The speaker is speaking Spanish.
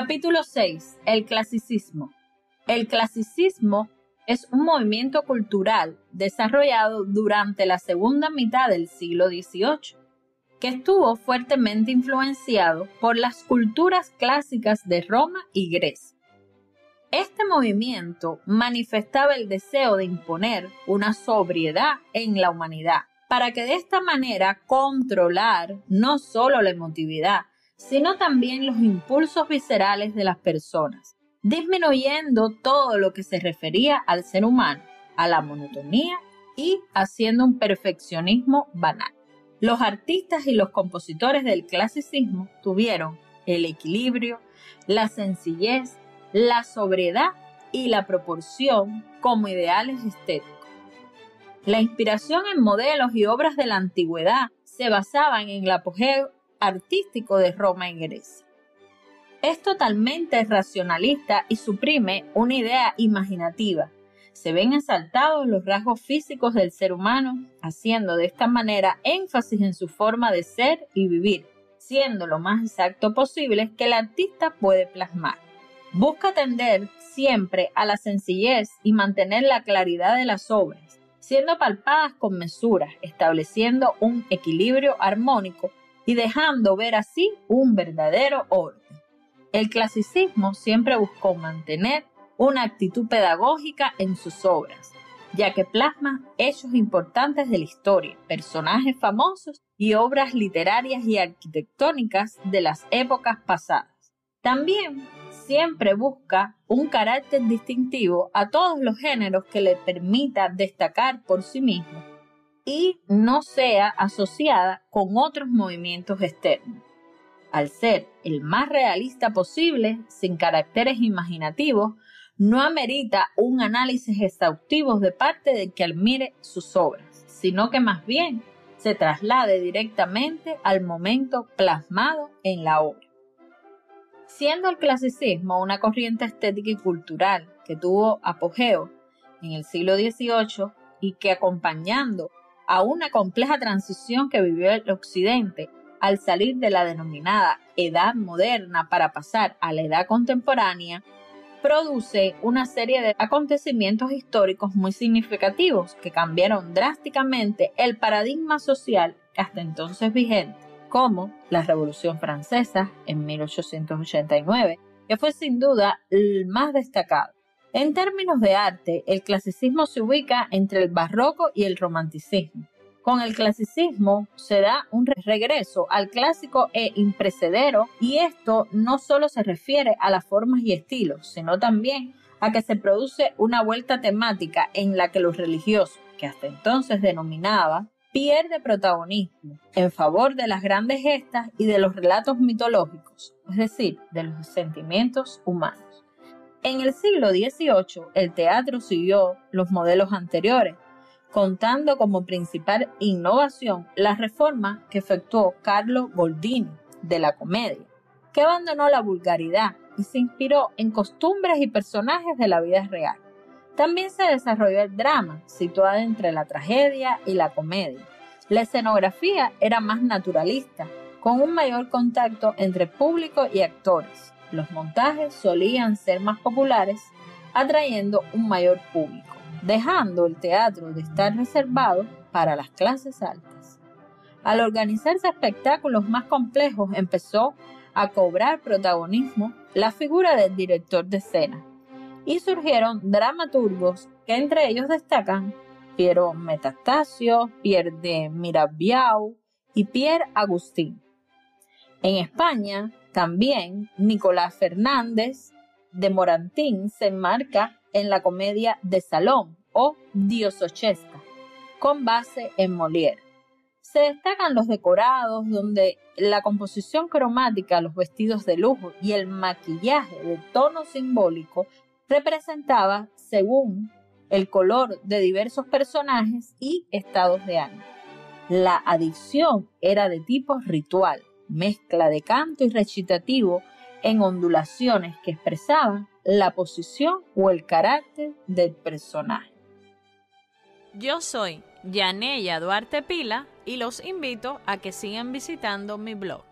Capítulo 6. El clasicismo. El clasicismo es un movimiento cultural desarrollado durante la segunda mitad del siglo XVIII, que estuvo fuertemente influenciado por las culturas clásicas de Roma y Grecia. Este movimiento manifestaba el deseo de imponer una sobriedad en la humanidad, para que de esta manera controlar no solo la emotividad, sino también los impulsos viscerales de las personas, disminuyendo todo lo que se refería al ser humano, a la monotonía y haciendo un perfeccionismo banal. Los artistas y los compositores del clasicismo tuvieron el equilibrio, la sencillez, la sobriedad y la proporción como ideales estéticos. La inspiración en modelos y obras de la antigüedad se basaban en el apogeo artístico de Roma y Grecia. Es totalmente racionalista y suprime una idea imaginativa. Se ven exaltados los rasgos físicos del ser humano, haciendo de esta manera énfasis en su forma de ser y vivir, siendo lo más exacto posible que el artista puede plasmar. Busca tender siempre a la sencillez y mantener la claridad de las obras, siendo palpadas con mesura, estableciendo un equilibrio armónico y dejando ver así un verdadero orden. El clasicismo siempre buscó mantener una actitud pedagógica en sus obras, ya que plasma hechos importantes de la historia, personajes famosos y obras literarias y arquitectónicas de las épocas pasadas. También siempre busca un carácter distintivo a todos los géneros que le permita destacar por sí mismo y no sea asociada con otros movimientos externos. Al ser el más realista posible, sin caracteres imaginativos, no amerita un análisis exhaustivo de parte del que admire sus obras, sino que más bien se traslade directamente al momento plasmado en la obra. Siendo el clasicismo una corriente estética y cultural que tuvo apogeo en el siglo XVIII y que acompañando a una compleja transición que vivió el Occidente al salir de la denominada Edad Moderna para pasar a la Edad Contemporánea, produce una serie de acontecimientos históricos muy significativos que cambiaron drásticamente el paradigma social hasta entonces vigente, como la Revolución Francesa en 1889, que fue sin duda el más destacado en términos de arte, el clasicismo se ubica entre el barroco y el romanticismo. Con el clasicismo se da un regreso al clásico e imprecedero y esto no solo se refiere a las formas y estilos, sino también a que se produce una vuelta temática en la que los religiosos, que hasta entonces denominaba, pierde protagonismo en favor de las grandes gestas y de los relatos mitológicos, es decir, de los sentimientos humanos. En el siglo XVIII, el teatro siguió los modelos anteriores, contando como principal innovación la reforma que efectuó Carlo Goldini de la comedia, que abandonó la vulgaridad y se inspiró en costumbres y personajes de la vida real. También se desarrolló el drama, situado entre la tragedia y la comedia. La escenografía era más naturalista, con un mayor contacto entre público y actores los montajes solían ser más populares, atrayendo un mayor público, dejando el teatro de estar reservado para las clases altas. Al organizarse espectáculos más complejos empezó a cobrar protagonismo la figura del director de escena y surgieron dramaturgos que entre ellos destacan Piero Metastasio, Pierre de Mirabiau y Pierre Agustín. En España, también Nicolás Fernández de Morantín se enmarca en la comedia de Salón o Diosochesca, con base en Molière. Se destacan los decorados, donde la composición cromática, los vestidos de lujo y el maquillaje de tono simbólico representaba según el color de diversos personajes y estados de ánimo. La adicción era de tipo ritual, mezcla de canto y recitativo en ondulaciones que expresaban la posición o el carácter del personaje. Yo soy Yaneya Duarte Pila y los invito a que sigan visitando mi blog.